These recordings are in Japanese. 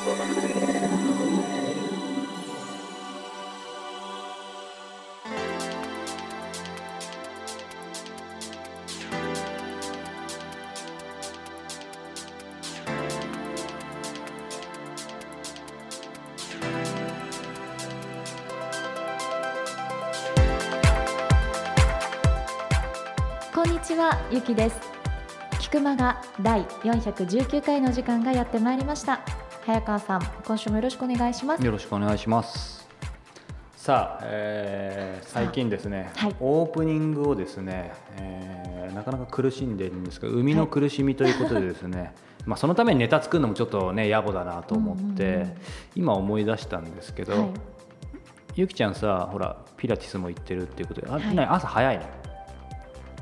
こんにちは、ゆきです。菊間が第419回の時間がやってまいりました。早川さん、今週もよろしくお願いします。よろしくお願いします。さあ、えー最近ですね、はいオープニングをですね、えーなかなか苦しんでいるんですけど、生みの苦しみということでですね、まあそのためにネタ作るのもちょっとね野暮だなと思って、うんうんうん今思い出したんですけど、はいゆきちゃんさ、ほらピラティスも行ってるっていうことで、あ、朝早いの？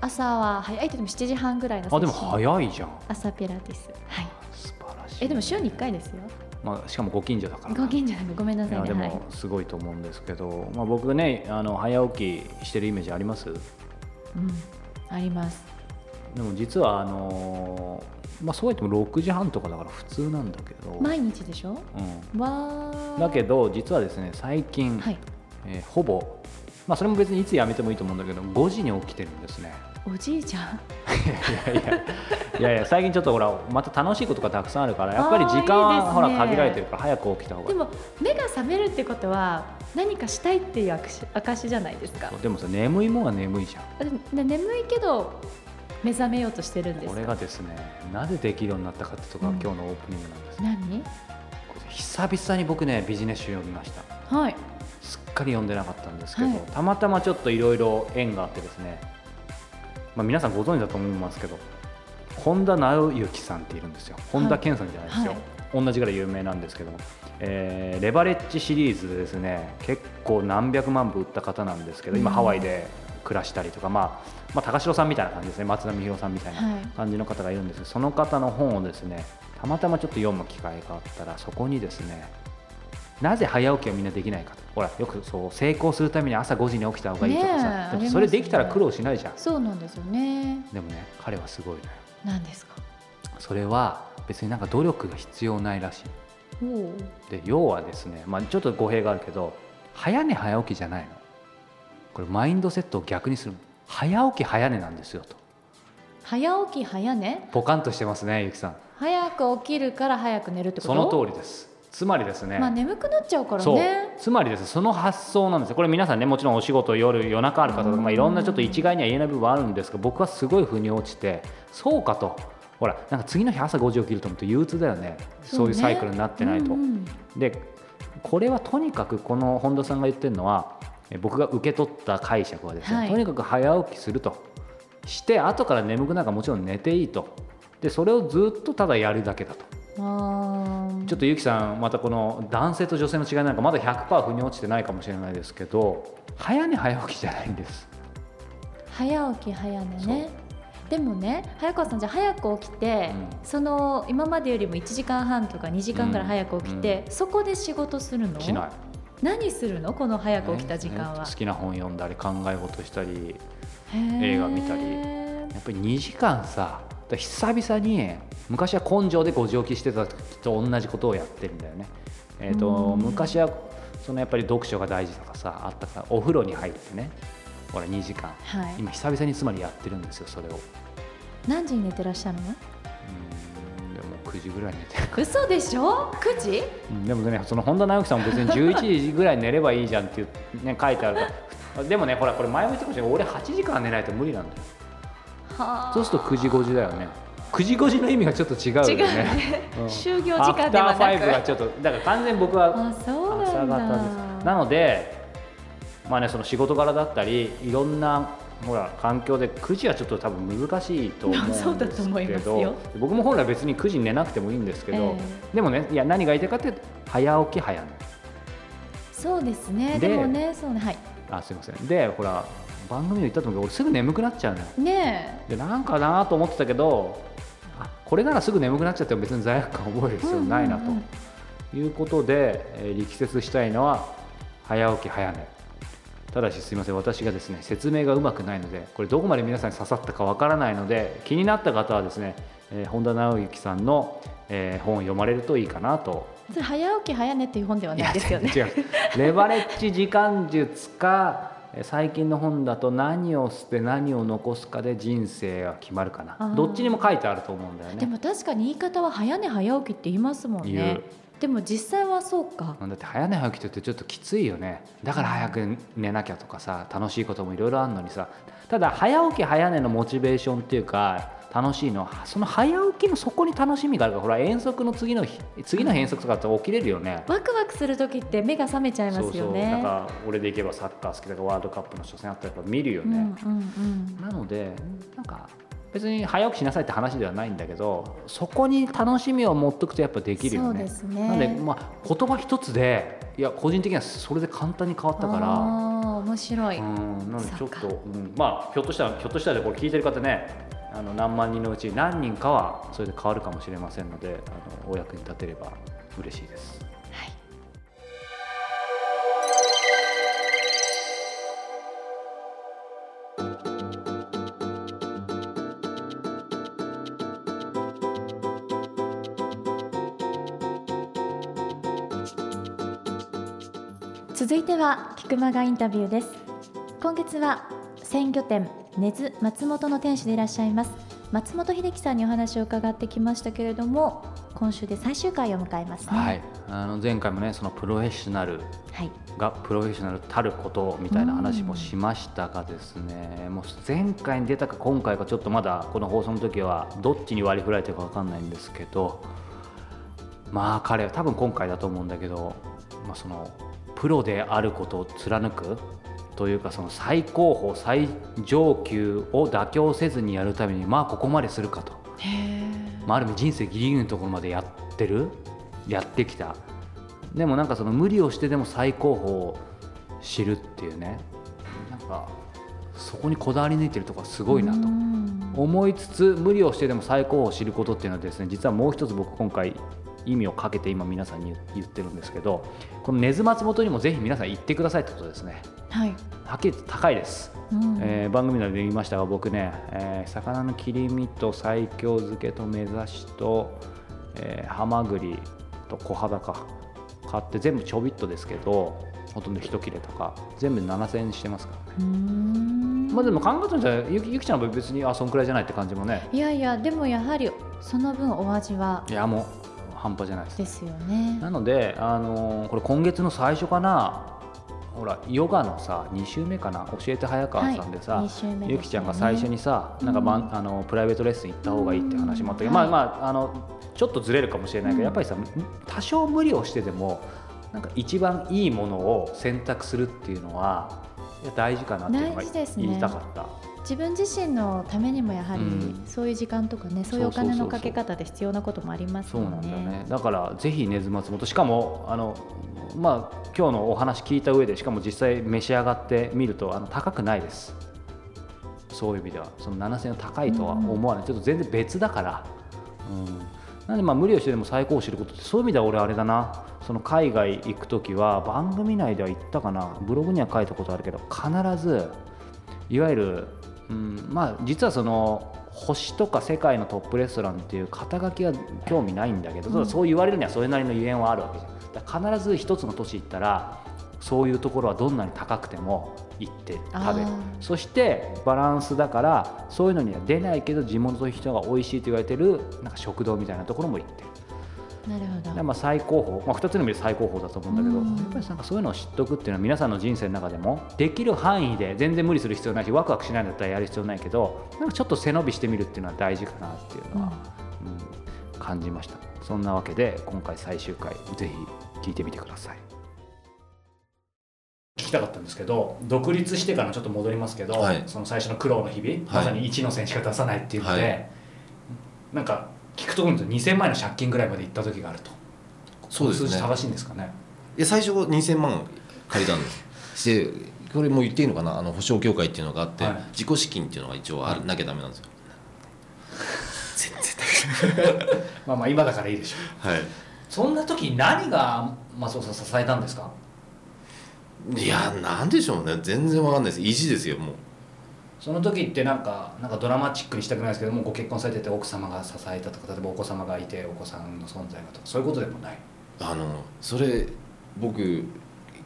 朝は早いって言っても7時半ぐらいのあでも早いじゃん。朝ピラティス。はい。えでも週に1回ですよ。まあしかもご近所だからな。ご近所なんでごめんないさいね。やではいも。すごいと思うんですけど、まあ、僕ねあの早起きしてるイメージあります？うん。あります。でも実はあのーまあ、そうやっても6時半とかだから普通なんだけど、毎日でしょ？うわん、ー。だけど実はですね最近、はい。えーほぼ、まあ、それも別にいつやめてもいいと思うんだけど5時に起きてるんですねおじいちゃん？いやいやいや いや最近ちょっとほらまた楽しいことがたくさんあるからやっぱり時間あーいいですね。はほら限られてるから早く起きた方が。でも目が覚めるってことは何かしたいっていう証証じゃないですか。でもさ眠いもんは眠いじゃん。あでで眠いけど目覚めようとしてるんですこかれがですねなぜできるようになったかってとこがうん。今日のオープニングなんです、何？久々に僕ねビジネス書読みました。はい。すっかり読んでなかったんですけど、はい。たまたまちょっといろいろ縁があってですね、まあ、皆さんご存知だと思いますけど本田直之さんっているんですよ。本田健さんじゃないですよ、同じぐらい有名なんですけども、えーレバレッジシリーズでですね。結構何百万部売った方なんですけど今うん。ハワイで暮らしたりとか、まあ、まあ高城さんみたいな感じですね。松田美弘さんみたいなはい。感じの方がいるんですけどその方の本をですねたまたまちょっと読む機会があったらそこにですねなぜ早起きをみんなできないかと。ほらよくそう成功するために朝5時に起きた方がいいとかさ、ありますね。それできたら苦労しないじゃん。そうなんですよね。でもね彼はすごいのよ。何ですか？それは別になんか努力が必要ないらしい。で要はですね、まあ、ちょっと語弊があるけど早寝早起きじゃないの。これマインドセットを逆にする。の早起き早寝なんですよと。早起き早寝？ポカンとしてますねゆきさん。早く起きるから早く寝るってこと？その通りですつまりですね、まあ眠くなっちゃうからね。つまりです。その発想なんですよ。これ皆さんねもちろんお仕事夜夜中ある方とか、まあ、いろんなちょっと一概には言えない部分はあるんですが僕はすごい腑に落ちてそうかと。ほらなんか次の日朝5時起きると思うと憂鬱だよね。そう,、いうサイクルになってないと。うんうん。でこれはとにかくこの本田さんが言ってるのはえ僕が受け取った解釈はですね、はい。とにかく早起きすると。して後から眠くなるからもちろん寝ていいと。でそれをずっとただやるだけだと。ちょっとゆきさんまたこの男性と女性の違いなんかまだ100%腑に落ちてないかもしれないですけど早寝早起きじゃないんです。早起き早寝ね。でもね早川さんじゃあ早く起きて、うん。その今までよりも1時間半とか2時間ぐらい早く起きて、そこで仕事するの？しない。何するの？この早く起きた時間ねは、好きな本読んだり考え事したり映画見たり。やっぱり2時間さ久々に昔は根性で5時起きしてた時と同じことをやってるんだよね、えー、とうん。昔はそのやっぱり読書が大事とかさあったからお風呂に入ってねほら2時間。はい、今久々につまりやってるんですよそれを。何時に寝てらっしゃるの？うーんでも9時ぐらい寝てる。嘘でしょ？9時？うんでもねその本田直樹さんも別に11時ぐらい寝ればいいじゃんっていう、ね、書いてあるから。でもねほらこれ前も言ってましたけど俺8時間寝ないと無理なんだよ。はあそうすると9時5時だよね。9時5時の意味がちょっと違うよね。ね。うん。就業時間ではなく。アフターファイブがちょっとだから完全に僕は朝方です。なのでまあねその仕事柄だったりいろんなほら環境で9時はちょっと多分難しいと思うんですけど。僕も本来別に9時に寝なくてもいいんですけど、えでもねいや何が言いたいかっていうと早起き早寝。そうですね。ででもねそうね。はい。あすいません。でほら番組で言ったと思うけど俺すぐ眠くなっちゃうのよ。ねでなんかなと思ってたけどあこれならすぐ眠くなっちゃっても別に罪悪感覚えるえ必要ないなと、いうことで、えー力説したいのは早起き早寝。ただしすみません私がですね説明がうまくないのでこれどこまで皆さんに刺さったかわからないので気になった方はですね、えー、本田直之さんの、えー、本を読まれるといいかなと。それ早起き早寝っていう本ではないですよね。レバレッジ時間術か最近の本だと何を捨て何を残すかで人生は決まるかな。どっちにも書いてあると思うんだよね。でも確かに言い方は早寝早起きって言いますもんね。でも実際はそうか。だって早寝早起きってちょっときついよね。だから早く寝なきゃとかさ楽しいこともいろいろあるのにさ。ただ早起き早寝のモチベーションっていうか楽しいのはその早起きのそこに楽しみがあるからほら遠足の次の日次の遠足とかって起きれるよね。ワクワクする時って目が覚めちゃいますよね。なんか俺でいけばサッカー好きだからワールドカップの初戦あったらやっぱ見るよね、うんうんうん、なのでなんか別に早起きしなさいって話ではないんだけどそこに楽しみを持っておくとやっぱできるよね。ね。なので、まあ、言葉一つでいや個人的にはそれで簡単に変わったから。面白い、うん、なのでちょっと、うん、まあひょっとしたらひょっとしたらこれ聞いてる方ねあの何万人のうち何人かはそれで変わるかもしれませんのであのお役に立てれば嬉しいです。はい。続いては菊間がインタビューです。今月は鮮魚店。根津松本の店主でいらっしゃいます。松本秀樹さんにお話を伺ってきましたけれども今週で最終回を迎えます、ね、はい、あの前回もねそのプロフェッショナルがプロフェッショナルたることみたいな話もしましたがですね、もう前回に出たか今回かちょっとまだこの放送の時はどっちに割り振られてるか分かんないんですけどまあ彼は多分今回だと思うんだけど、まあ、そのプロであることを貫くというかその最高峰最上級を妥協せずにやるためにまあここまでするかと、まあ、ある意味人生ギリギリのところまでやってるやってきた。でもなんかその無理をしてでも最高峰を知るっていうね。なんかそこにこだわり抜いてるところすごいなと。思いつつ無理をしてでも最高峰を知ることっていうのはですね実はもう一つ僕今回意味をかけて今皆さんに言ってるんですけどこの根津松本にもぜひ皆さん行ってくださいってことですね。はい、はっきり言って高いです、うん、えー、番組内で言いましたが僕ね、えー、魚の切り身と西京漬けと目指しと、えー、ハマグリと小肌か。買って全部ちょびっとですけどほとんど一切れとか。全部7000円してますからね。まあでも考えたんじゃゆきゆきちゃんは別にあそんくらいじゃないって感じもね。いやいやでもやはりその分お味は。いやもう半端じゃないですですよね。なので、あのー、これ今月の最初かな。ほらヨガのさ2週目かな。教えて早川さんでさ、はい、ゆきちゃんが最初にさ、なんか、ま、あのプライベートレッスン行った方がいいって話もあったけど、まあまああのちょっとずれるかもしれないけど、やっぱりさ多少無理をしてでもなんか一番いいものを選択するっていうのは大事かなっていうのが言いたかった。自分自身のためにもやはり、そういう時間とかね、そういうお金のかけ方で必要なこともありますよね。そうなんだね。だからぜひ根津松本しかもあのまあ今日のお話聞いた上でしかも実際召し上がってみるとあの高くないです。そういう意味では。その7000円高いとは思わない、うん、ちょっと全然別だから。うん。なんでまあ無理をしてでも最高を知ることってそういう意味では俺あれだな。その海外行く時は番組内では言ったかな。ブログには書いたことあるけど必ずいわゆるうん、まあ実はその星とか世界のトップレストランっていう肩書きは興味ないんだけど、うん、そう言われるにはそれなりのゆえんはあるわけじゃん。必ず一つの都市行ったらそういうところはどんなに高くても行って食べる。そしてバランスだからそういうのには出ないけど地元の人が美味しいと言われてるなんか食堂みたいなところも行ってるなるほど。まあ最高峰、まあ、2つの意味で最高峰だと思うんだけど、うん、やっぱりなんかそういうのを知っておくっていうのは皆さんの人生の中でもできる範囲で全然無理する必要ないしワクワクしないんだったらやる必要ないけどなんかちょっと背伸びしてみるっていうのは大事かなっていうのは、うん、うん、感じました。そんなわけで今回最終回ぜひ聞いてみてください。聞きたかったんですけど独立してからちょっと戻りますけど、はい、その最初の苦労の日々、はい、まさに1の線しか出さないっていうので、はい、なんか聞くところに2000万円の借金ぐらいまで行った時があると。そうですね。正しいんですかね。いや最初2000万借りたんです。してこれも言っていいのかな？あの保証協会っていうのがあって、はい、自己資金っていうのが一応ある、はい、なきゃダメなんですよ。全然 まあまあ今だからいいでしょう。はい。そんな時何が松尾さん支えたんですか？いやなんでしょうね。全然わかんないです。意地ですよもうその時ってなんかなんかドラマチックにしたくないですけどもご結婚されてて奥様が支えたとか例えばお子様がいてお子さんの存在がとかそういうことでもない？あのそれ僕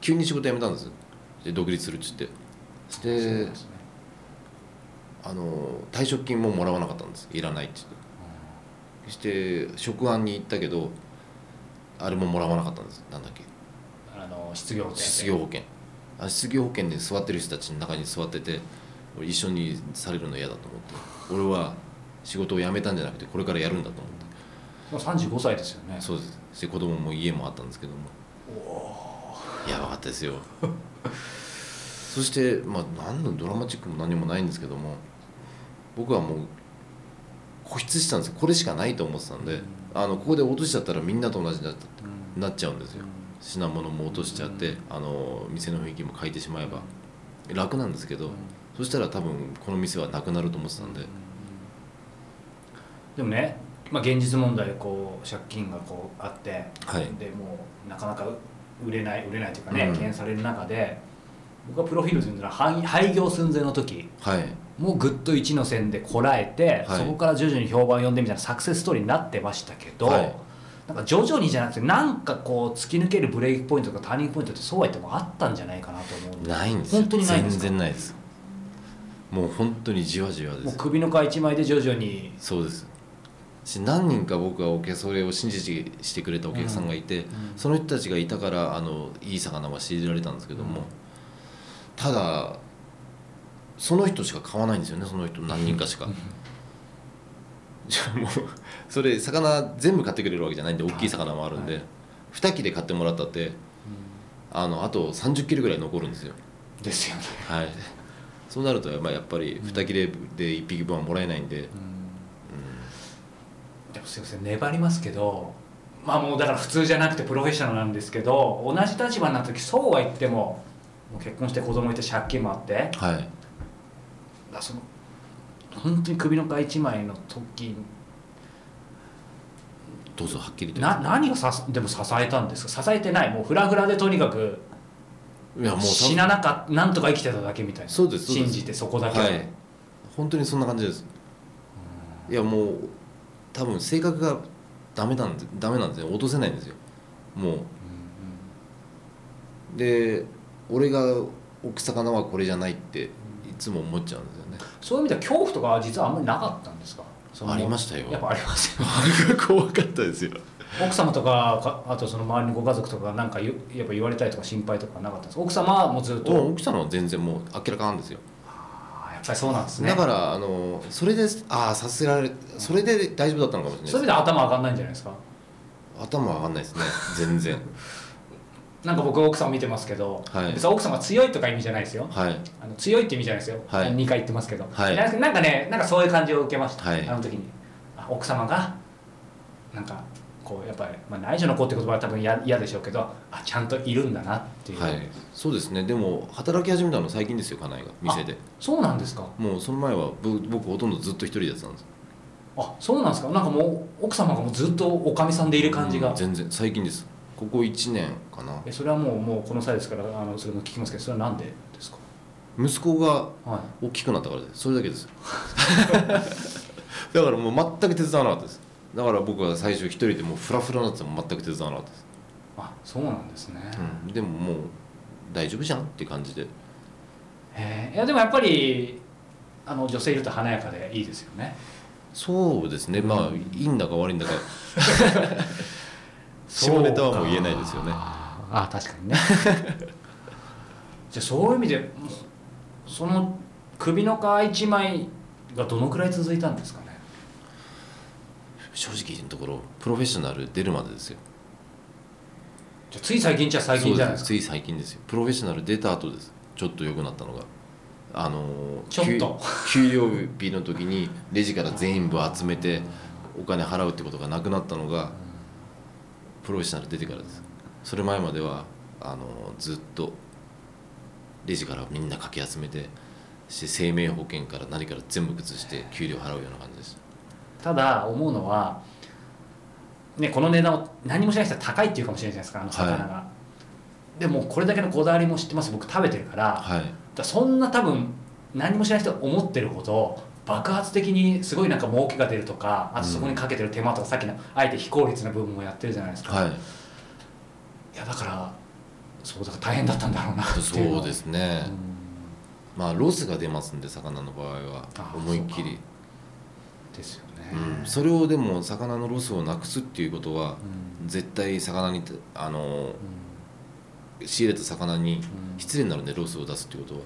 急に仕事辞めたんです。で独立するっつって。でね。あの退職金ももらわなかったんです。いらないって言って。そして職案に行ったけどあれももらわなかったんです。なんだっけ。あの失業保険失業保険。あ失業保険で座ってる人たちの中に座ってて俺一緒にされるの嫌だと思って。俺は仕事を辞めたんじゃなくてこれからやるんだと思って。もう35歳ですよね。そうです。で子供も家もあったんですけども。やばかったですよ。そしてまあ何のドラマチックも何もないんですけども。僕はもう固執したんですよ。これしかないと思ってたんで、あのここで落としちゃったらみんなと同じになっなっちゃうんですよ。品物も落としちゃって、あの店の雰囲気も変えてしまえば。楽なんですけど、そしたら多分この店はなくなると思ってたんで、でもね、まあ、現実問題でこう借金がこうあって、はい。でもうなかなか売れない売れないというかね、うん。敬遠される中で僕はプロフィールするのは廃廃業寸前の時はい。もうぐっと一の線でこらえて、はい。そこから徐々に評判を呼んでみたいなサクセスストーリーになってましたけど、はい。なんか徐々にじゃなくてなんかこう突き抜けるブレイクポイントとかターニングポイントってそうは言ってもあったんじゃないかなと思うんでないんですよ。本当にないんですか？全然ないですもう本当にじわじわです。もう首の皮一枚で徐々に。そうです。し何人か僕はお客それを信じてしてくれたお客さんがいて、その人たちがいたからあのいい魚は仕入れられたんですけども、うん。ただその人しか買わないんですよねその人何人かしか。じゃあもうそれ魚全部買ってくれるわけじゃないんで大きい魚もあるんで、はい。2切れ買ってもらったってあのあと30切れぐらい残るんですよ。ですよね、はいそうなるとまあやっぱり2切れで1匹分はもらえないんで、でもすいません粘りますけどまあもうだから普通じゃなくてプロフェッショナルなんですけど同じ立場になった時そうは言っても結婚して子供いて借金もあってはい。らその本当に首の皮一枚の時どうぞはっきりと。な何がさでも支えたんですか？支えてない。もうフラフラでとにかくいやもう死ななかなんとか生きてただけみたいな。そうです信じてそこだけ。をはい。本当にそんな感じです。いやもう多分性格がダメなんでダメなんですよ。落とせないんですよ。もう。で俺が置く魚はこれじゃないっていつも思っちゃうんですよね。そういう意味では恐怖とかは実はあんまりなかったんですか？ありましたよ。やっぱありますよ 怖かったですよ奥様とかかあとその周りのご家族とかなんかやっぱ言われたりとか心配とかなかったんですか？奥様はもうずっと奥さんは全然もうあっけらかなんですよ。やっぱりそうなんですね。だからあのそれでああさせられそれで大丈夫だったのかもしれないそういう意味では頭上がんないんじゃないですか？頭上がんないですね全然。なんか僕奥さん見てますけど、はい。別に奥様強いとか意味じゃないですよ。はい。あの強いって意味じゃないですよ、はい。2回言ってますけど、はい。なんかねなんかそういう感じを受けました、はい。あの時に。あ奥様がなんかこうやっぱり、まあ、内助の子って言葉は多分嫌嫌でしょうけどあちゃんといるんだなっていう、はい。そうですね。でも働き始めたの最近ですよ家内が店で。そうなんですか。もうその前はぶ僕ほとんどずっと一人でやってたんですあそうなんですか。なんかもう奥様がもうずっとおかみさんでいる感じが、うん全然。最近です。ここ1年かな。えそれはもうもうこの際ですからあのそれも聞きますけどそれはなんでですか？息子がはい。大きくなったからです。それだけです。だからもう全く手伝わなかったですだから僕は最初一人でもうフラフラになってても全く手伝わなかったです、あそうなんですね、うん、でももう大丈夫じゃんって感じで。へえいやでもやっぱりあの女性いると華やかでいいですよね。そうですね。まあうんいいんだか悪いんだか。下ネタはもう言えないですよね。あ確かにね。じゃあそういう意味でその首の皮一枚がどのくらい続いたんですか？ね正直なところプロフェッショナル出るまでですよ。じゃあつい最近じゃ最近じゃないですか？つい最近ですよ。プロフェッショナル出た後です。ちょっと良くなったのが。あのちょっと。給給料日の時にレジから全部集めてお金払うってことがなくなったのがプロフェッショナル出てからです。それ前まではあのずっとレジからみんなかき集めてして生命保険から何から全部崩して給料払うような感じですただ思うのは、ね、この値段を何もしない人は高いっていうかもしれないじゃないですかあの魚が、でもこれだけのこだわりも知ってます。僕食べてるから,、はい。そんな多分何もしない人が思ってるほど爆発的にすごいなんか儲けが出るとかあとそこにかけてる手間とか、さっきのあえて非効率な部分もやってるじゃないですか、はい。いやだからそうだから大変だったんだろうなっていう。のそうですね、まあロスが出ますんで魚の場合は。あ思いっきり。うんですよね、うん、それをでも魚のロスをなくすっていうことはうん。絶対魚にあの仕入れた魚に失礼になるんでロスを出すっていうことは。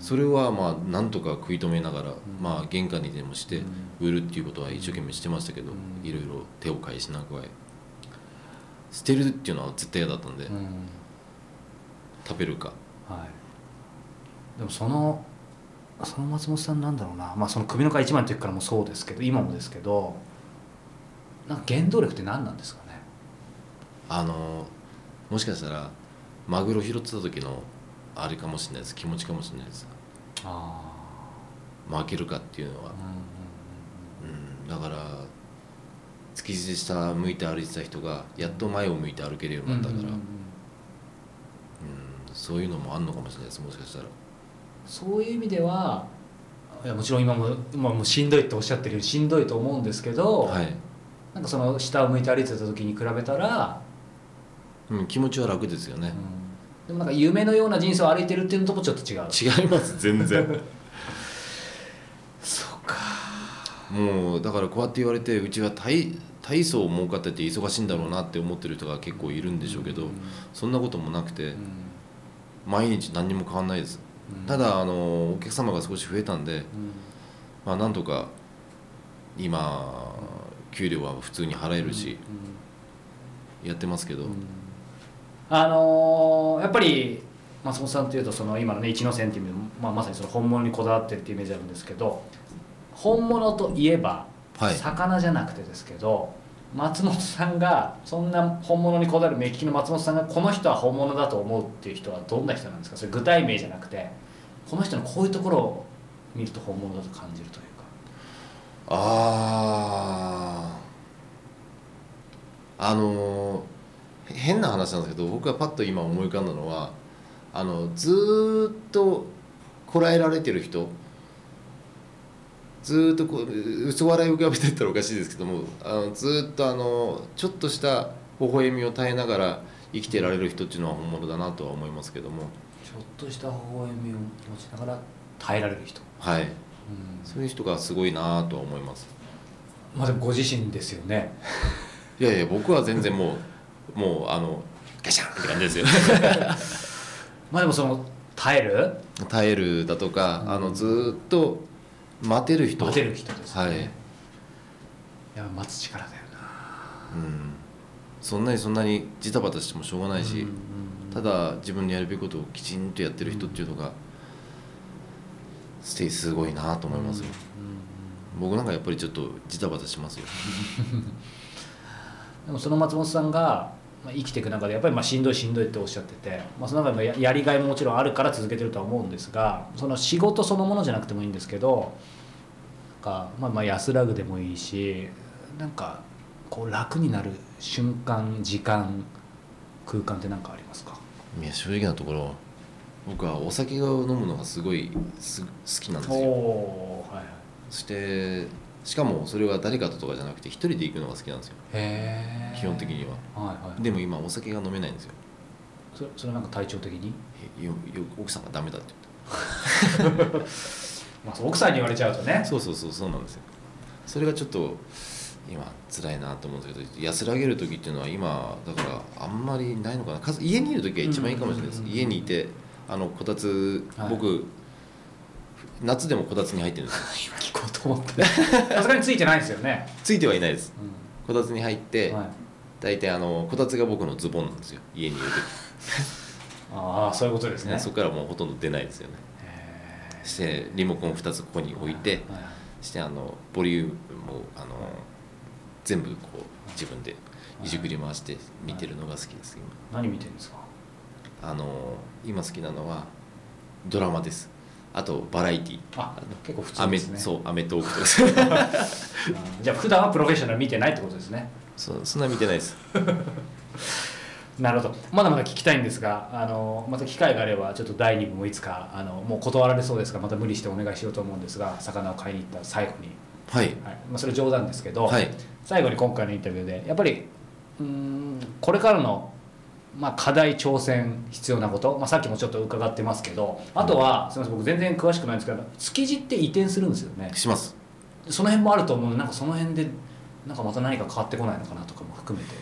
それはまあなんとか食い止めながら、まあ原価にでもして売るっていうことは一生懸命してましたけど、うん。いろいろ手を返しなくわえ捨てるっていうのは絶対嫌だったんで、食べるか。はい、でもそのその松本さんなんだろうな、まあ、その首の皮一枚の時からもそうですけど今もですけどなんか原動力って何なんですかね？あのもしかしたらマグロ拾ってた時のあれかもしれないです。気持ちかもしれないです。あ負けるかっていうのは。あ、うん、だから築地下向いて歩いてた人がやっと前を向いて歩けるようになったから、うん。そういうのもあんのかもしれないです。もしかしたらそういう意味ではいやもちろん今も今もうしんどいっておっしゃってるようにしんどいと思うんですけど、はい、なんかその下を向いて歩いてた時に比べたら、うん、気持ちは楽ですよね、でもなんか夢のような人生を歩いてるっていうのともちょっと違う。違います全然。そうか。もうだからこうやって言われてうちは大大層儲かってて忙しいんだろうなって思ってる人が結構いるんでしょうけど、そんなこともなくて、うん。毎日何にも変わんないです、うんただあのお客様が少し増えたんで、うん。まあ、なんとか今給料は普通に払えるし、やってますけど、あのーやっぱり松本さんというとその今のね一ノ瀬っていう意味で、まあ、まさにその本物にこだわってるっていうイメージあるんですけど本物といえば、はい。魚じゃなくてですけど松本さんがそんな本物にこだわる目利きの松本さんがこの人は本物だと思うっていう人はどんな人なんですか？それ具体名じゃなくてこの人のこういうところを見ると本物だと感じるというか。あああのへ変な話なんですけど僕がパッと今思い浮かんだのはあのずっとこらえられてる人ずーっとこう嘘笑い浮かべてったらおかしいですけどもあのずーっとあのちょっとした微笑みを耐えながら生きてられる人っていうのは本物だなとは思いますけども。ちょっとした微笑みを持ちながら耐えられる人、はい。うんそういう人がすごいなとは思います。まあでもご自身ですよね。いやいや僕は全然もうもうあのガシャンって感じですよ。まあでもその耐える？耐えるだとか、あのずーっと待てる人？待てる人ですね、はい、いや待つ力だよな。うん、そんなにそんなにジタバタしてもしょうがないし、うんただ自分のやるべきことをきちんとやってる人っていうのが、ステイすごいなと思いますよ、僕なんかやっぱりちょっとジタバタしますよ。でもその松本さんがまあ生きていく中でやっぱりまあしんどいしんどいっておっしゃってて、まあ、その中でもややりがいももちろんあるから続けてるとは思うんですがその仕事そのものじゃなくてもいいんですけどなんか、まあ、まあ安らぐでもいいしなんかこう楽になる瞬間時間空間って何かありますか？いや正直なところ僕はお酒を飲むのがすごいす好きなんですよ。おはいはい。そしてしかもそれは誰かととかじゃなくて一人で行くのが好きなんですよ。基本的には。はいはい。でも今お酒が飲めないんですよ。それそれなんか体調的に、えよよ奥さんがダメだって まあ、奥さんに言われちゃうとね。そうそうそうそうなんですよ。それがちょっと今辛いなと思うんですけど安らげる時っていうのは今だからあんまりないのかな。か家にいる時が一番いいかもしれないです。うんうんうんうん。家にいてあのこたつ、はい。僕夏でもこたつに入ってるんですよ。今聞こうと思って。さすがについてないですよね、ついてはいないです。うこたつに入って、んはい、大体あのこたつが僕のズボンなんですよ。家にいる ああそういうことです時、ねそこからもうほとんど出ないですよね。してリモコン2つここに置いてはいしてあのボリュームをあの全部こう自分でいじくり回して見てるのが好きです今。何見てるんですか？あの今好きなのはドラマですあとバラエティ。あ結構普通ですね。そうアメトークとか。う んじゃあ普段はプロフェッショナル見てないってことですね。そうそんな見てないです。なるほど。まだまだ聞きたいんですがあのまた機会があればちょっと第2部もいつかあのもう断られそうですからまた無理してお願いしようと思うんですが魚を買いに行った最後に、はい。はい。まあ、それ冗談ですけど、はい。最後に今回のインタビューでやっぱりうーんこれからの、まあ、課題挑戦必要なこと、まあ、さっきもちょっと伺ってますけど。あとは、すみません僕全然詳しくないんですけど築地って移転するんですよね。します。その辺もあると思うのでなんかその辺でなんかまた何か変わってこないのかなとかも含めて。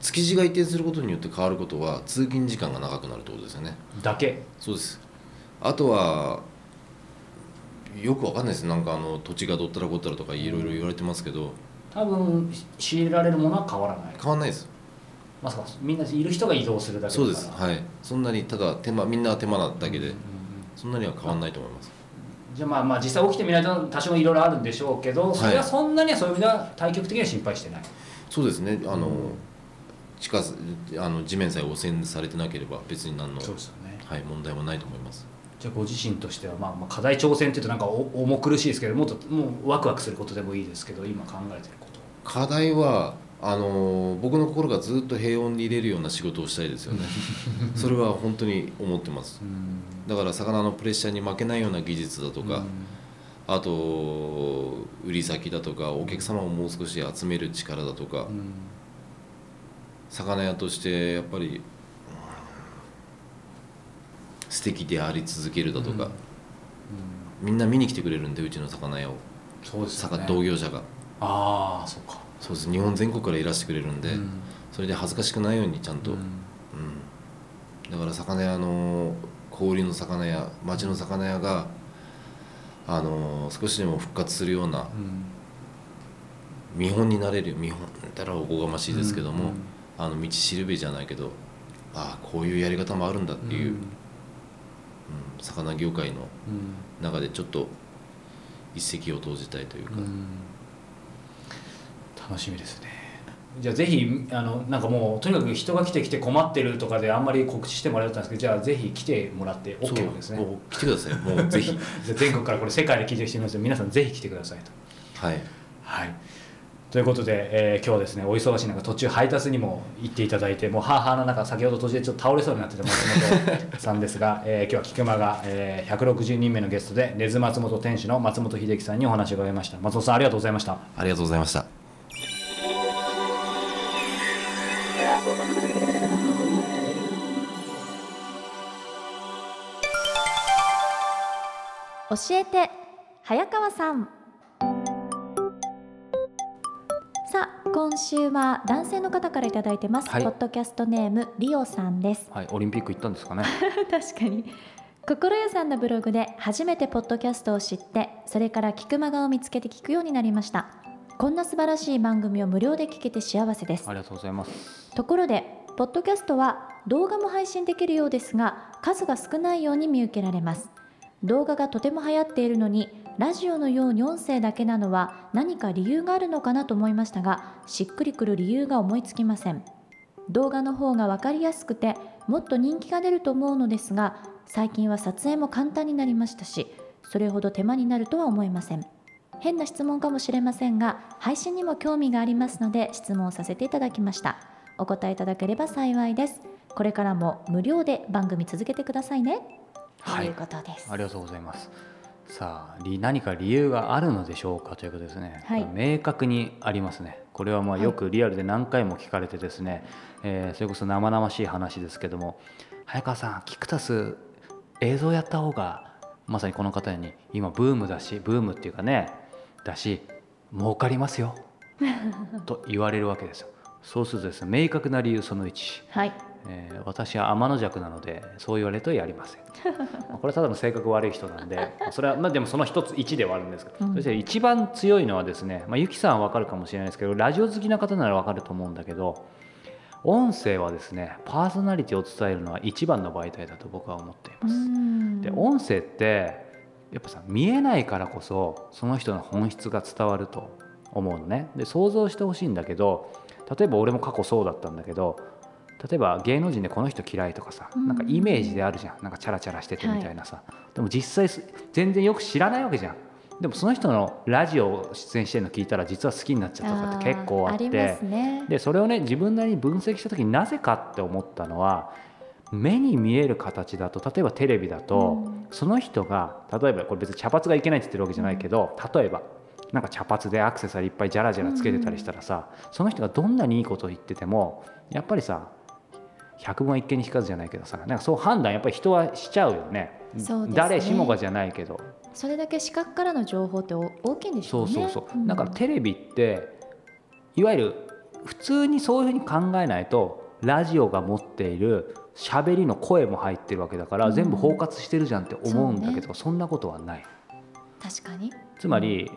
築地が移転することによって変わることは通勤時間が長くなるってことですよね。だけ？そうです。あとはよくわかんないです。なんかあの土地がどったらこったらとかいろいろ言われてますけど。多分仕入れられるものは変わらない。変わんないですまさかみんないる人が移動するだけそうです。はい。そんなにただ手間みんな手間なだけでうんうんそんなには変わんないと思います。じゃあまあまあ実際起きてみないと多少いろいろあるんでしょうけどそれはそんなにはそういう意味では対局的には心配してない、そうですね。あの、うん。地下あの地面さえ汚染されてなければ別に何の、そうですよね。はい、問題はないと思います。じゃあご自身としては、まあ、まあ課題挑戦っていうとなんかお重苦しいですけどもっともうワクワクすることでもいいですけど今考えてること。課題はあの僕の心がずっと平穏に入れるような仕事をしたいですよね。それは本当に思ってます。うん。だから魚のプレッシャーに負けないような技術だとか、あと売り先だとかお客様をもう少し集める力だとか、魚屋としてやっぱり、うん素敵であり続けるだとか、うん。みんな見に来てくれるんでうちの魚屋を、そうですよね。魚同業者が。ああそうか、そうです。日本全国からいらしてくれるんで、うん。それで恥ずかしくないようにちゃんと、ううん。んだから魚屋の小売りの魚屋町の魚屋があの少しでも復活するようなうん。見本になれる見本たらおこがましいですけども、うん。あの道しるべじゃないけどああこういうやり方もあるんだっていう、うん魚業界のうん。中でちょっと一石を投じたいというか、うん楽しみですね。じゃあぜひあのなんかもうとにかく人が来て来て困ってるとかであんまり告知してもらえたんですけどじゃあぜひ来てもらって OK ですね。もう来てください。もうぜひ。全国からこれ世界で聞いてる人いますので皆さんぜひ来てくださいと。はい。はい。ということで、えー今日はですねお忙しい中途中配達にも行っていただいてもうハーハーな中先ほど途中でちょっと倒れそうになってた松本さんですが、えー今日は菊間が、えー160人目のゲストで根津松本店主の松本秀樹さんにお話を伺いました。松本さんありがとうございました。ありがとうございました教えて早川さん。さあ今週は男性の方からいただいてます、はい。ポッドキャストネームリオさんです。はいオリンピック行ったんですかね。確かに。心屋さんのブログで初めてポッドキャストを知ってそれから聞く間がを見つけて聞くようになりました。こんな素晴らしい番組を無料で聞けて幸せです。ありがとうございます。ところでポッドキャストは動画も配信できるようですが数が少ないように見受けられます動画がとても流行っているのにラジオのように音声だけなのは何か理由があるのかなと思いましたがしっくりくる理由が思いつきません。動画の方が分かりやすくてもっと人気が出ると思うのですが最近は撮影も簡単になりましたしそれほど手間になるとは思いません。変な質問かもしれませんが配信にも興味がありますので質問させていただきました。お答えいただければ幸いです。これからも無料で番組続けてくださいね。ということです、ありがとうございます。さあ理何か理由があるのでしょうか？ということですね、はい。明確にありますね。これはまあはい。よくリアルで何回も聞かれてですね、えーそれこそ生々しい話ですけども。早川さんキクタス映像やった方がまさにこの方に今ブームだしブームっていうかねだし儲かりますよ。と言われるわけですよ。そうするとですね明確な理由その1はいえー私は天の弱なのでそう言われるとやりません。まあこれはただの性格悪い人なんで まあそれはまあでもその一つ一ではあるんですけど、うん。そして一番強いのはですね、まあ、ゆきさんは分かるかもしれないですけどラジオ好きな方なら分かると思うんだけど音声はですねパーソナリティを伝えるのは一番の媒体だと僕は思っています。ん。で音声ってやっぱさ見えないからこそその人の本質が伝わると思うのね。で想像してほしいんだけど例えば俺も過去そうだったんだけど例えば芸能人でこの人嫌いとかさ、うん。なんかイメージであるじゃん。なんかチャラチャラしててみたいなさ、でも実際す全然よく知らないわけじゃん。でもその人のラジオ出演してるの聞いたら実は好きになっちゃったとかって結構あって。ね。でそれをね自分なりに分析した時になぜかって思ったのは目に見える形だと例えばテレビだと、うん。その人が例えばこれ別に茶髪がいけないって言ってるわけじゃないけど例えばなんか茶髪でアクセサリーいっぱいジャラジャラつけてたりしたらさ、その人がどんなにいいことを言っててもやっぱりさ百聞は一見にしかずじゃないけどさなんかそう判断やっぱり人はしちゃうよね。そうですね。誰しもがじゃないけど。それだけ視覚からの情報ってお大きいんでしょそううね。そうそう、ん。だからテレビっていわゆる普通にそういうふうに考えないとラジオが持っている喋りの声も入ってるわけだから、うん。全部包括してるじゃんって思うんだけどそそ,、んなことはない。確かに。つまり、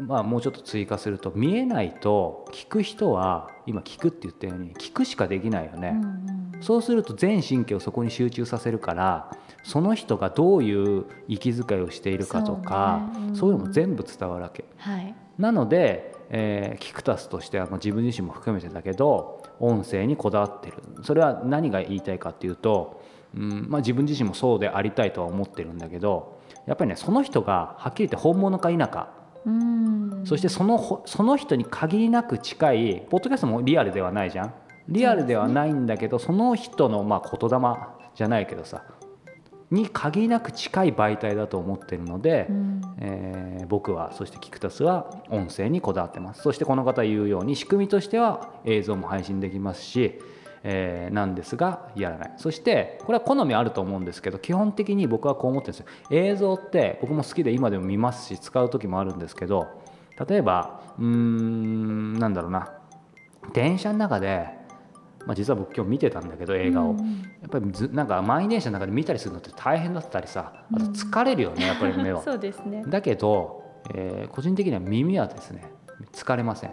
まあ、もうちょっと追加すると見えないと聞く人は今聞くって言ったように聞くしかできないよね、うんうんそうすると全神経をそこに集中させるからその人がどういう息遣いをしているかとかそうね。うん。そういうのも全部伝わるわけ。はい。なので、えーキクタスとしてはまあ自分自身も含めてだけど音声にこだわってる。それは何が言いたいかっていうと、うんまあ、自分自身もそうでありたいとは思ってるんだけどやっぱりねその人がはっきり言って本物か否か。うん。そしてそのほその人に限りなく近いポッドキャストもリアルではないじゃんリアルではないんだけどそ,、の人のまあ言霊じゃないけどさに限りなく近い媒体だと思ってるので、うん。えー僕はそしてキクタスは音声にこだわってます。そしてこの方言うように仕組みとしては映像も配信できますし、えーなんですがやらない。そしてこれは好みあると思うんですけど基本的に僕はこう思ってるんですよ。映像って僕も好きで今でも見ますし使う時もあるんですけど例えばうーんなんだろうな。電車の中で、まあ、実は僕今日見てたんだけど映画を、うんやっぱりずなんか満員電車の中で見たりするのって大変だったりさあと疲れるよね、やっぱり目は。そうですね。だけど、えー個人的には耳はですね疲れません。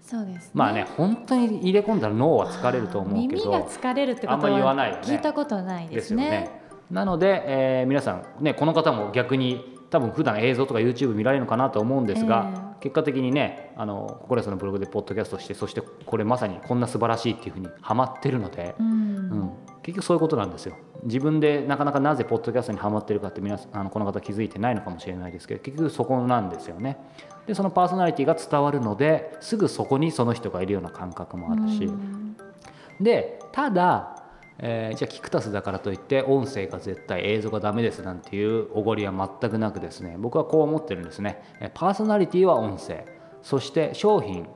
そうですね。まあね本当に入れ込んだら脳は疲れると思うけ耳がど疲れるってことあんま言わないよね。は聞いたことないでですすよねね。なので、えー皆さんねこの方も逆に多分普段映像とか YouTube 見られるのかなと思うんですが、え結果的にねあのココレスのブログでポッドキャストしてそしてこれまさにこんな素晴らしいっていうふうにハマってるので、うん。うん、結局そういうことなんですよ。自分でなかなかなぜポッドキャストにはまってるかって皆さんあのこの方気づいてないのかもしれないですけど結局そこなんですよね。でそのパーソナリティが伝わるのですぐそこにその人がいるような感覚もあるし、うん。でただ、えーじゃあキクタスだからといって音声が絶対映像がダメですなんていうおごりは全くなくですね僕はこう思ってるんですね。えーパーソナリティは音声そして商品、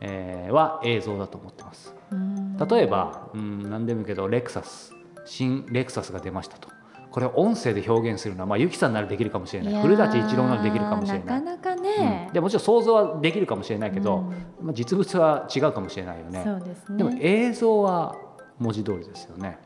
えーは映像だと思ってます。うん。例えば、うん、何でもいいけどレクサス新レクサスが出ましたと。これを音声で表現するのは、まあ、ユキさんならできるかもしれない。古舘一郎ならできるかもしれない。なかなかね。うん、でもちろん想像はできるかもしれないけど、まあ、実物は違うかもしれないよね。ね。でも映像は文字通りですよね。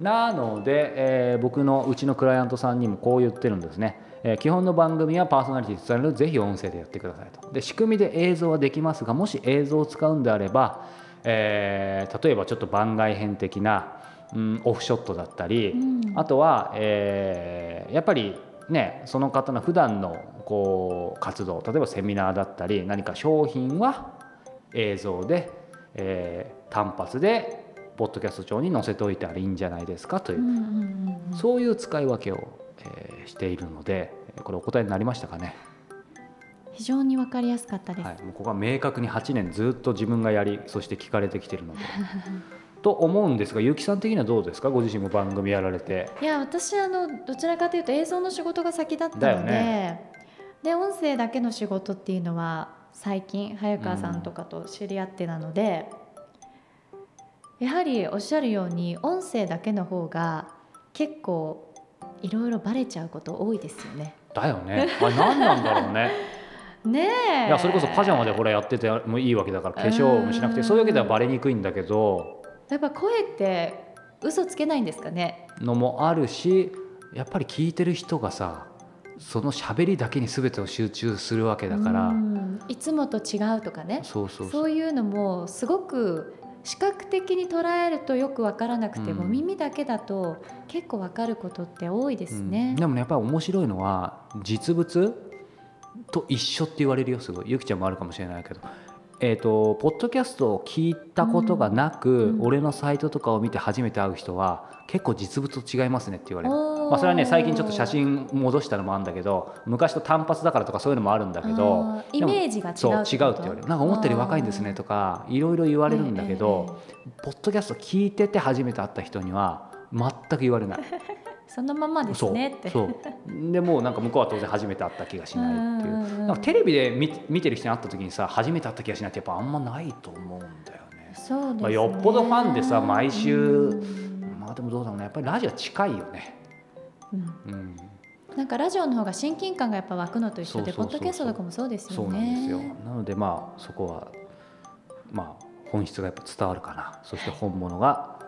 なので、えー僕のうちのクライアントさんにもこう言ってるんですね、えー基本の番組はパーソナリティに伝えるぜひ音声でやってくださいと。で仕組みで映像はできますがもし映像を使うんであれば、えー例えばちょっと番外編的な、うん、オフショットだったり、うん。あとは、えーやっぱりねその方の普段のこう活動例えばセミナーだったり何か商品は映像で、えー単発でポッドキャスト上に載せておいたらいいんじゃないですかという。う、んうんうんうん。そういう使い分けを、えーしているのでえーこれお答えになりましたかね、非常にわかりやすかったです、はい、もうここは明確に8年ずっと自分がやりそして聞かれてきているので。と思うんですが結城さん的にはどうですか？ご自身も番組やられて。いや私あのどちらかというと映像の仕事が先だったので、ね。で音声だけの仕事っていうのは最近早川さんとかと知り合ってなので、やはりおっしゃるように音声だけの方が結構いろいろバレちゃうこと多いですよね。だよね。あれ何なんだろうね。ねえ。いやそれこそパジャマでほらやっててもいいわけだから化粧もしなくてうんそういうわけではバレにくいんだけど。やっぱ声って嘘つけないんですかね？のもあるしやっぱり聞いてる人がさその喋りだけに全てを集中するわけだから。うん。いつもと違うとかね。そうそうそう。そういうのもすごく視覚的に捉えるとよく分からなくても、うん耳だけだと結構分かることって多いですね。うん。でもねやっぱり面白いのは実物と一緒って言われるよすごい。ゆきちゃんもあるかもしれないけどえーと、ポッドキャストを聞いたことがなく、うん、俺のサイトとかを見て初めて会う人は結構実物と違いますねって言われる、まあ、それはね最近ちょっと写真戻したのもあるんだけど昔と単発だからとかそういうのもあるんだけどイメージが違うそう違うって言われる。なんか思ったより若いんですねとかいろいろ言われるんだけど、えー、ポッドキャスト聞いてて初めて会った人には全く言われない。そのままですねって。そう。でもなんか向こうは当然初めて会った気がしないっていう。なんかテレビで見見てる人に会った時にさ初めて会った気がしないってやっぱあんまないと思うんだよね。そうです、ね、まあ、よっぽどファンでさ毎週。まあでもどうだろうねやっぱりラジオ近いよね。うん、うん。なんかラジオの方が親近感がやっぱ湧くのと一緒でポッドキャストとかもそうですよね。そうなんですよ。なのでまあそこはまあ本質がやっぱ伝わるかな。そして本物が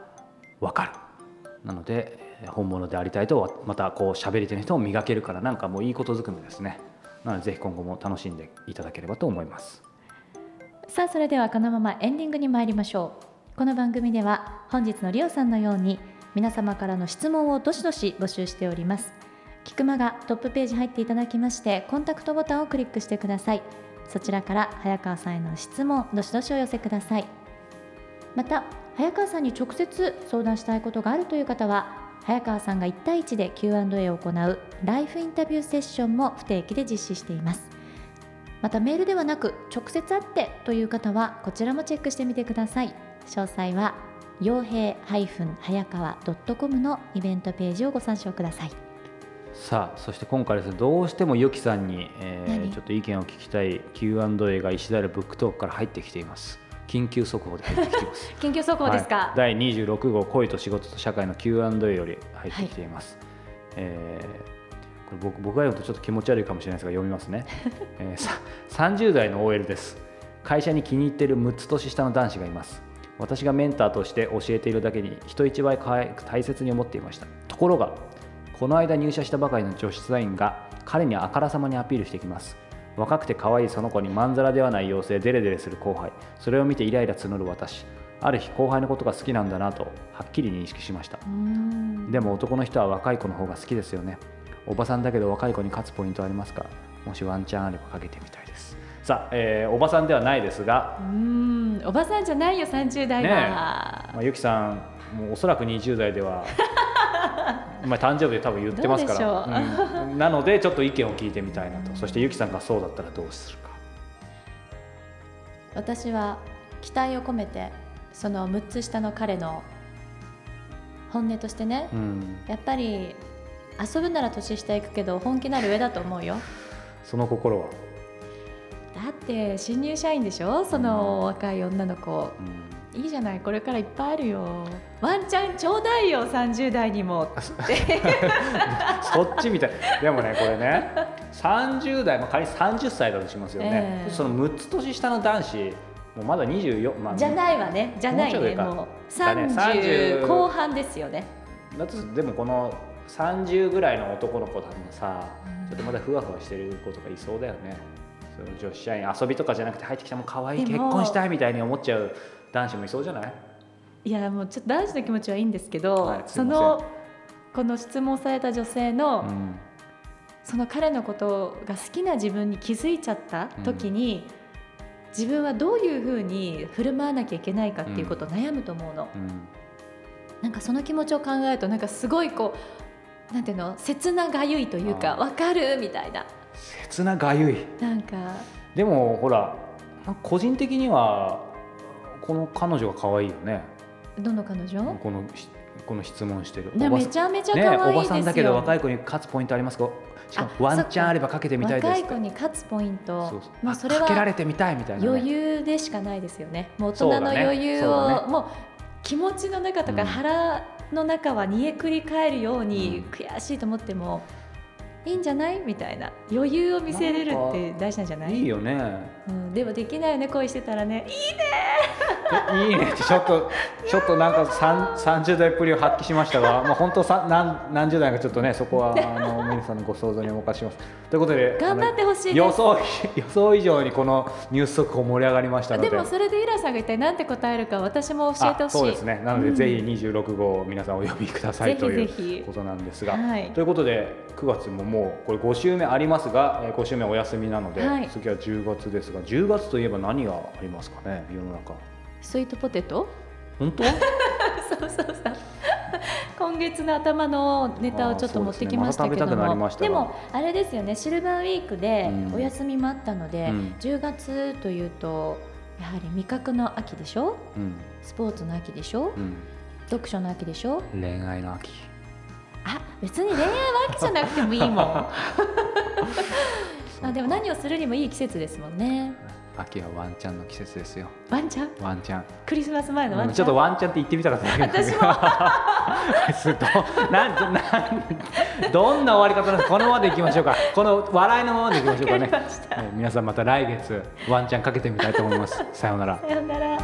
分かる。なので本物でありたいとまたこう喋り手の人も磨けるからなんかもういいことずくめですね。なのでぜひ今後も楽しんでいただければと思います。さあそれではこのままエンディングに参りましょう。この番組では本日のリオさんのように皆様からの質問をどしどし募集しております。キクマがトップページ入っていただきましてコンタクトボタンをクリックしてください。そちらから早川さんへの質問どしどしお寄せください。また早川さんに直接相談したいことがあるという方は早川さんが1対1で Q&A を行うライフインタビューセッションも不定期で実施しています。またメールではなく直接会ってという方はこちらもチェックしてみてください。詳細は傭兵早川 .com のイベントページをご参照ください。さあそして今回ですねどうしてもゆきさんに、えー、ちょっと意見を聞きたい Q&A が石平ブックトークから入ってきています緊急速報で入ってきています。緊急速報ですか、はい、第26号恋と仕事と社会の Q&A より入ってきています、はい、えー、これ僕僕が読むとちょっと気持ち悪いかもしれないですが読みますね、えー、30代の OL です。会社に気に入っている6つ年下の男子がいます。私がメンターとして教えているだけに人一倍大切に思っていました。ところがこの間入社したばかりの女子社員が彼にあからさまにアピールしてきます若くて可愛いその子にまんざらではない妖精デレデレする後輩。それを見てイライラ募る私。ある日後輩のことが好きなんだなとはっきり認識しました。でも男の人は若い子の方が好きですよね。おばさんだけど若い子に勝つポイントありますかもしワンチャンあればかけてみたいです。さあ、えー、おばさんではないですが。うん。おばさんじゃないよ30代は、ねまあ、ゆきさんもうおそらく20代では まあ誕生日で多分言ってますから、うん、なのでちょっと意見を聞いてみたいなと。そしてゆきさんがそうだったらどうするか。私は期待を込めてその6つ下の彼の本音としてね、うん、やっぱり遊ぶなら年下行くけど本気なる上だと思うよ。その心は？だって新入社員でしょ？その若い女の子、うんいいじゃないこれからいっぱいあるよ。ワンチャンちょうだいよ30代にも。そっちみたい。でもねこれね30代、まあ、仮に30歳だとしますよね、えー、その6つ年下の男子もうまだ24、まあ、じゃないわね。じゃないね。もう30後半ですよね。だとでもこの30ぐらいの男の子だとさ、ちょっとまだふわふわしてる子とかいそうだよね。その女子社員遊びとかじゃなくて入ってきたも可愛い結婚したいみたいに思っちゃう男子もいそうじゃない？いやもうちょっと男子の気持ちはいいんですけど、はい、そのこの質問された女性の、うん、その彼のことが好きな自分に気づいちゃった時に、うん、自分はどういうふうに振る舞わなきゃいけないかっていうことを悩むと思うの。うん、なんかその気持ちを考えるとなんかすごいこうなんていうの切ながゆいというか分かるみたいな。切ながゆい。なんか。でもほら個人的にはこの彼女が可愛いよね。どの彼女？このこの質問してる。めちゃめちゃ可愛いね、おばさんだけど若い子に勝つポイントありますか？しかもワンチャンあればかけてみたいです。若い子に勝つポイント。まあそれはかけられてみたいみたいな、ね、余裕でしかないですよね。もう大人の余裕を、ねね、もう気持ちの中とか腹の中は煮えくり返るように悔しいと思っても、うんいいんじゃない？みたいな。余裕を見せれるって大事なんじゃない？いいよね、うん、でもできないよね恋してたらね。いいねいいねってちょっと ちょっとなんか三30代っぷりを発揮しましたが、まあ、本当さ何何十代かちょっとねそこはあの皆さんのご想像にお任せします。ということで頑張ってほしい予想 予想以上にこのニュース速報盛り上がりましたので。でもそれでイラさんが一体なんて答えるか私も教えてほしい。あそうですね。なので、うん。ぜひ26号皆さんお呼びくださいということなんですが、はい。ということで9月ももうこれ5週目ありますが、えー5週目お休みなので、はい。次は10月ですが10月といえば何がありますかね世の中。スイートポテト本当？そうそうそう。今月の頭のネタをちょっと持ってきましたけどあーそうですね。までもあれですよね。シルバーウィークでうん。お休みもあったので、うん。10月というとやはり味覚の秋でしょ？うん。スポーツの秋でしょ？うん。読書の秋でしょ？恋愛の秋。あ別に恋愛は秋じゃなくてもいいもん あでも何をするにもいい季節ですもんね。秋はワンチャンの季節ですよ。ワンちゃん？ワンチャンクリスマス前のワンちゃん、うんちょっとワンチャンって言ってみたかっただけ私も。もなんなんどんな終わり方なのか？このままでいきましょうか。この笑いのままでいきましょうかね。わか皆さんまた来月ワンチャンかけてみたいと思います。さようなら。さようなら